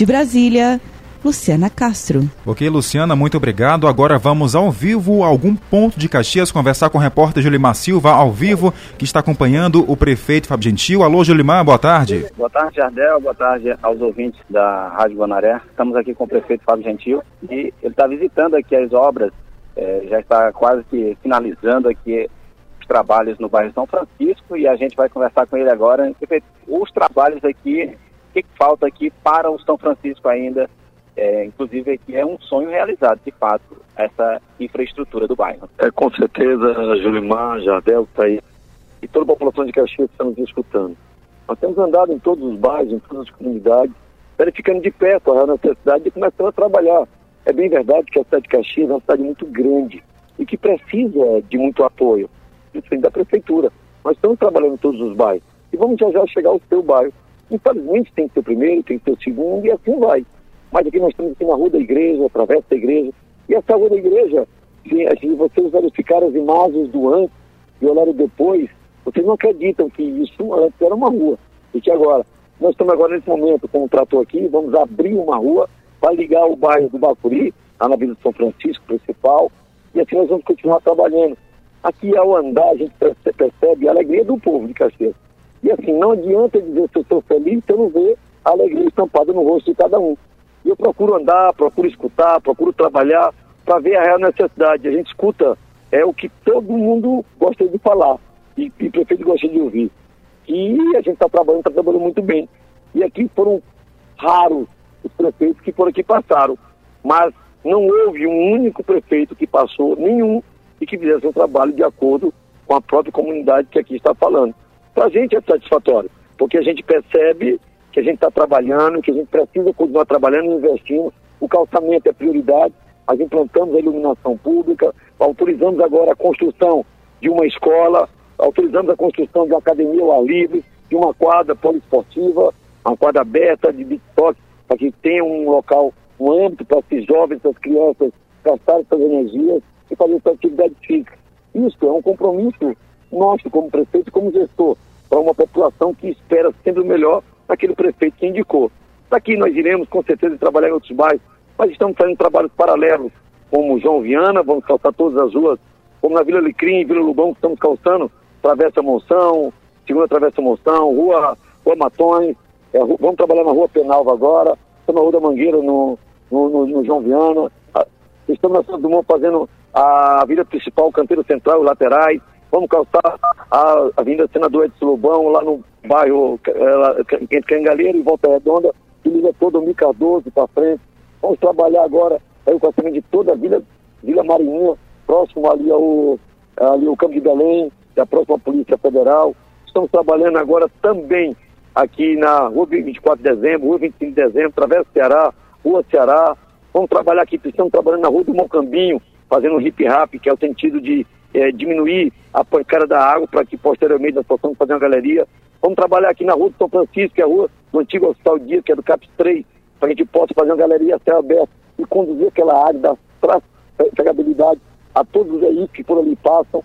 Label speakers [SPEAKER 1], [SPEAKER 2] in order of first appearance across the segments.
[SPEAKER 1] De Brasília, Luciana Castro.
[SPEAKER 2] Ok, Luciana, muito obrigado. Agora vamos ao vivo a algum ponto de Caxias conversar com o repórter Julimar Silva, ao vivo, que está acompanhando o prefeito Fábio Gentil. Alô, Julimar, boa tarde.
[SPEAKER 3] Boa tarde, Jardel. Boa tarde aos ouvintes da Rádio Guanaré. Estamos aqui com o prefeito Fábio Gentil e ele está visitando aqui as obras, é, já está quase que finalizando aqui os trabalhos no bairro São Francisco e a gente vai conversar com ele agora. Prefeito, os trabalhos aqui, o que, que falta aqui para o São Francisco ainda é, inclusive aqui é um sonho realizado, de fato, essa infraestrutura do bairro.
[SPEAKER 4] É, com certeza, Julimar, Jardel está aí, e toda a população de Caxias está nos escutando. Nós temos andado em todos os bairros, em todas as comunidades, verificando de perto a necessidade de começar a trabalhar. É bem verdade que a cidade de Caxias é uma cidade muito grande e que precisa de muito apoio, principalmente da prefeitura. Nós estamos trabalhando em todos os bairros e vamos já já chegar ao seu bairro. Infelizmente tem que ter o primeiro, tem que ter o segundo e assim vai. Mas aqui nós estamos aqui na Rua da Igreja, através da igreja. E essa Rua da Igreja, se, se vocês verificarem as imagens do antes e olharem depois, vocês não acreditam que isso antes era uma rua. E que agora, nós estamos agora nesse momento com o trator aqui, vamos abrir uma rua para ligar o bairro do Bacuri, lá na Vila de São Francisco, principal, e assim nós vamos continuar trabalhando. Aqui ao andar a gente percebe a alegria do povo de Caxias. Assim, não adianta dizer que eu estou feliz se eu não ver a alegria estampada no rosto de cada um. E eu procuro andar, procuro escutar, procuro trabalhar para ver a real necessidade. A gente escuta é o que todo mundo gosta de falar e, e o prefeito gosta de ouvir. E a gente está trabalhando, está trabalhando muito bem. E aqui foram raros os prefeitos que por aqui passaram, mas não houve um único prefeito que passou, nenhum, e que fizesse um trabalho de acordo com a própria comunidade que aqui está falando. Para a gente é satisfatório, porque a gente percebe que a gente está trabalhando, que a gente precisa continuar trabalhando e investindo. O calçamento é prioridade. Nós implantamos a iluminação pública, autorizamos agora a construção de uma escola, autorizamos a construção de uma academia ao ar livre, de uma quadra poliesportiva, uma quadra aberta de beat para que tenha um local, um âmbito para esses jovens, essas crianças gastarem suas energias e fazer sua atividade física. Isso é um compromisso nosso como prefeito e como gestor para uma população que espera sempre o melhor daquele prefeito que indicou. Daqui nós iremos com certeza trabalhar em outros bairros, mas estamos fazendo trabalhos paralelos, como João Viana, vamos calçar todas as ruas, como na Vila Alecrim, Vila Lubão, estamos calçando Travessa Monção, Segunda Travessa Monção, Rua, rua Matões, é, vamos trabalhar na Rua Penalva agora, estamos na Rua da Mangueira, no, no, no, no João Viana, estamos na São Dumont fazendo a Vila Principal, Canteiro Central, laterais, vamos calçar a Avenida Senador Edson Lobão, lá no bairro entre Cangaleiro e Volta Redonda, que liga todo o Micardoso para frente. Vamos trabalhar agora aí o calçamento de toda a Vila, Vila Marinha, próximo ali ao, ali ao Campo de Belém, da próxima Polícia Federal. Estamos trabalhando agora também aqui na Rua 24 de Dezembro, Rua 25 de Dezembro, Travessa Ceará, Rua Ceará. Vamos trabalhar aqui, estamos trabalhando na Rua do Mocambinho, fazendo um hip rap, que é o sentido de é, diminuir a pancada da água para que posteriormente nós possamos fazer uma galeria. Vamos trabalhar aqui na rua de São Francisco, que é a rua do antigo Hospital Dia, que é do CAPS 3, para que a gente possa fazer uma galeria a céu aberto e conduzir aquela área da trafegabilidade a todos os veículos que por ali passam.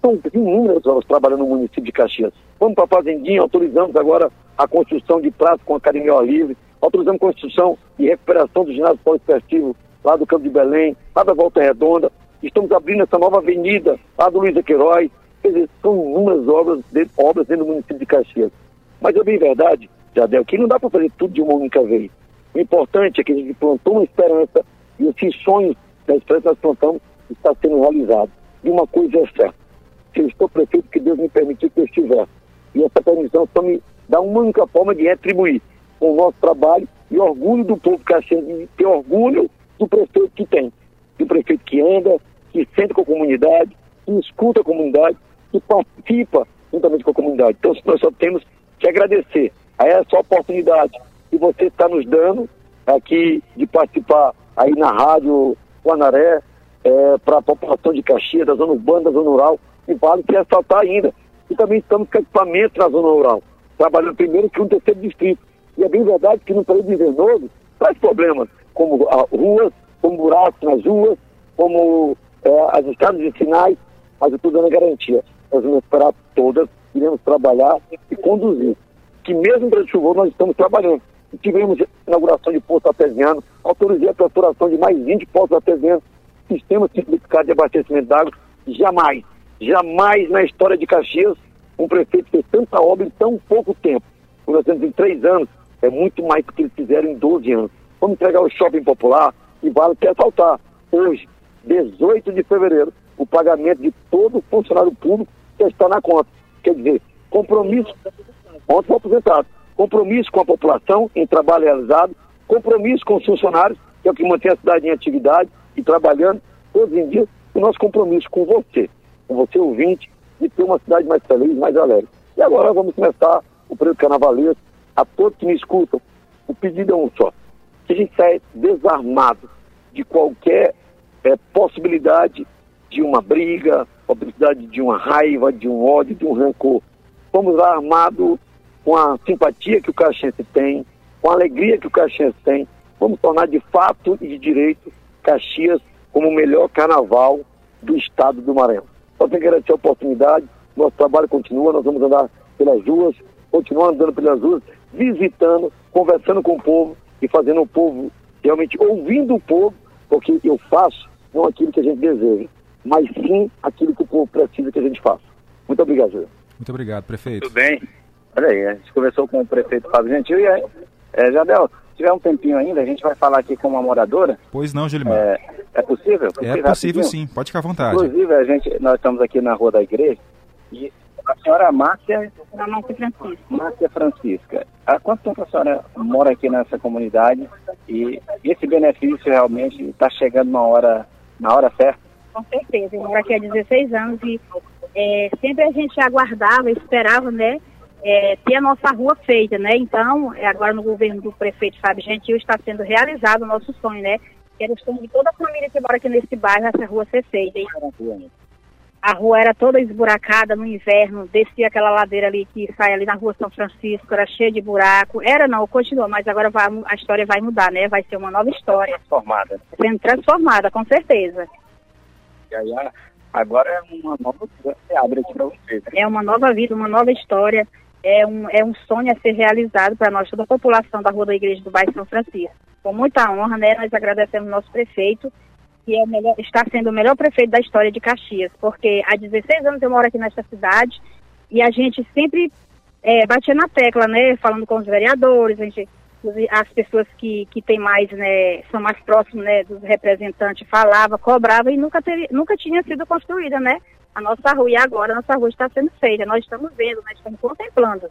[SPEAKER 4] São inúmeras obras trabalhando no município de Caxias. Vamos para a Fazendinha, autorizamos agora a construção de praça com academia ao livre, autorizamos a construção e recuperação do ginásio poliesportivo lá do Campo de Belém, lá da Volta Redonda, Estamos abrindo essa nova avenida lá do Luiz Queiroz. Quer dizer, são inúmeras obras, obras dentro do município de Caxias. Mas é bem verdade, Jadel, que não dá para fazer tudo de uma única vez. O importante é que a gente plantou uma esperança e esses sonhos da esperança que nós plantamos está sendo realizado. E uma coisa é certa, se eu estou prefeito, que Deus me permitiu que eu estivesse. E essa permissão só me dá uma única forma de retribuir com o nosso trabalho e orgulho do povo caxiense, ter orgulho do prefeito que tem. Do prefeito que anda, que sente com a comunidade, que escuta a comunidade, que participa juntamente com a comunidade. Então, nós só temos que agradecer a essa oportunidade que você está nos dando aqui de participar aí na Rádio Guanaré, é, para a população de Caxias, da zona urbana, da zona rural, e vale que ressaltar ainda. E também estamos com equipamento na zona rural, trabalhando primeiro que um terceiro distrito. E é bem verdade que no período invernoso traz problemas, como ruas, como buracos nas ruas, como é, as estradas de sinais, mas eu estou dando garantia. Nós vamos esperar todas, iremos trabalhar e conduzir. Que mesmo para chuvoso nós estamos trabalhando. tivemos inauguração de poço artesiano, autorizei a perfuração de mais 20 poços artesianos, sistema simplificado de abastecimento d'água. Jamais, jamais na história de Caxias um prefeito fez tanta obra em tão pouco tempo. Nós temos em três anos, é muito mais do que eles fizeram em 12 anos. Vamos entregar o shopping popular e vale quer faltar. Hoje, 18 de fevereiro, o pagamento de todo funcionário público já está na conta. Quer dizer, compromisso, ontem foi aposentado, compromisso com a população em trabalho realizado, compromisso com os funcionários, que é o que mantém a cidade em atividade e trabalhando todos os dias, o nosso compromisso com você, com você ouvinte, de ter uma cidade mais feliz, mais alegre. E agora vamos começar o período carnavalesco. A todos que me escutam, o pedido é um só. Que a gente saia desarmado de qualquer é, possibilidade de uma briga, possibilidade de uma raiva, de um ódio, de um rancor. Vamos lá armado com a simpatia que o caxiense tem, com a alegria que o caxiense tem. Vamos tornar de fato e de direito Caxias como o melhor carnaval do estado do Maranhão. Só tem que garantir a oportunidade, nosso trabalho continua, nós vamos andar pelas ruas, continuar andando pelas ruas, visitando, conversando com o povo e fazendo o povo, realmente ouvindo o povo, porque eu faço não aquilo que a gente deseja, mas sim aquilo que o povo precisa que a gente faça. Muito obrigado, Júlio.
[SPEAKER 2] Muito obrigado, prefeito.
[SPEAKER 3] Tudo bem. Olha aí, a gente conversou com o prefeito Fábio Gentil e aí, é, Jadel, se tiver um tempinho ainda, a gente vai falar aqui com uma moradora.
[SPEAKER 2] Pois não, Gilimar.
[SPEAKER 3] É, é possível?
[SPEAKER 2] É possível sim, pode ficar à vontade.
[SPEAKER 3] Inclusive, a gente, nós estamos aqui na rua da igreja e a senhora Márcia...
[SPEAKER 5] Márcia Francisca.
[SPEAKER 3] Márcia Francisca. Há quanto tempo a senhora mora aqui nessa comunidade e esse benefício realmente está chegando na hora, na hora certa?
[SPEAKER 5] Com certeza. Eu moro aqui há 16 anos e é, sempre a gente aguardava, esperava, né, é, ter a nossa rua feita, né? Então, é, agora no governo do prefeito Fábio Gentil está sendo realizado o nosso sonho, né? Que era o sonho de toda a família que mora aqui nesse bairro, essa rua ser feita. E a rua era toda esburacada no inverno, descia aquela ladeira ali que sai ali na rua São Francisco, era cheia de buraco. Era não, continua, mas agora vai, a história vai mudar, né? Vai ser uma nova história.
[SPEAKER 3] Transformada.
[SPEAKER 5] Sendo transformada, com certeza.
[SPEAKER 3] E aí, agora é uma nova vida que abre aqui para vocês. Né?
[SPEAKER 5] É uma nova vida, uma nova história. É um, é um sonho a ser realizado para nós, toda a população da Rua da Igreja do Bairro São Francisco. Com muita honra, né? Nós agradecemos ao nosso prefeito que é melhor, está sendo o melhor prefeito da história de Caxias, porque há 16 anos eu moro aqui nesta cidade e a gente sempre é, batia na tecla, né, falando com os vereadores, a gente, as pessoas que, que têm mais, né, são mais próximos, né, dos representantes, falava, cobrava e nunca, teve, nunca tinha sido construída, né, a nossa rua. E agora a nossa rua está sendo feita, nós estamos vendo, nós estamos contemplando.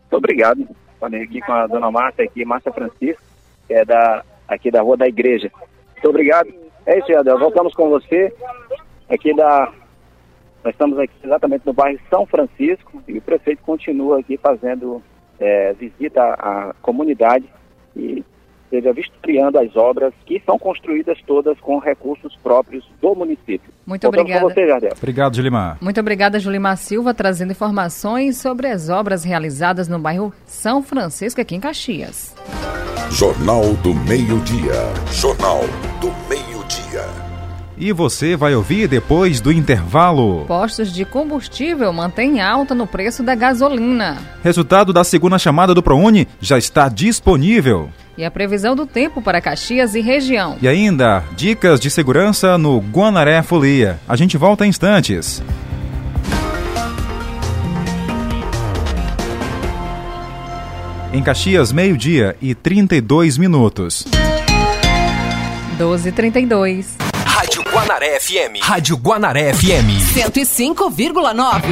[SPEAKER 3] Muito obrigado. Falei aqui com a dona Márcia, aqui, Márcia Francisco, que é da, aqui da Rua da Igreja. Muito obrigado. É isso, Adel. Voltamos com você aqui da. Nós estamos aqui exatamente no bairro São Francisco e o prefeito continua aqui fazendo é, visita à comunidade e seja vistoriando as obras que são construídas todas com recursos próprios do município.
[SPEAKER 1] Muito Voltamos obrigada.
[SPEAKER 3] Com você, Jardel.
[SPEAKER 2] Obrigado, Julimar.
[SPEAKER 1] Muito obrigada, Julimar Silva, trazendo informações sobre as obras realizadas no bairro São Francisco, aqui em Caxias.
[SPEAKER 6] Jornal do Meio-Dia. Jornal do Meio-Dia.
[SPEAKER 2] E você vai ouvir depois do intervalo.
[SPEAKER 1] Postos de combustível mantêm alta no preço da gasolina.
[SPEAKER 2] Resultado da segunda chamada do ProUni já está disponível.
[SPEAKER 1] E a previsão do tempo para Caxias e região.
[SPEAKER 2] E ainda, dicas de segurança no Guanaré Folia. A gente volta em instantes. Em Caxias, meio-dia e 32 minutos.
[SPEAKER 1] 1232.
[SPEAKER 7] Rádio Guanaré FM. Rádio Guanaré FM.
[SPEAKER 8] 105,9.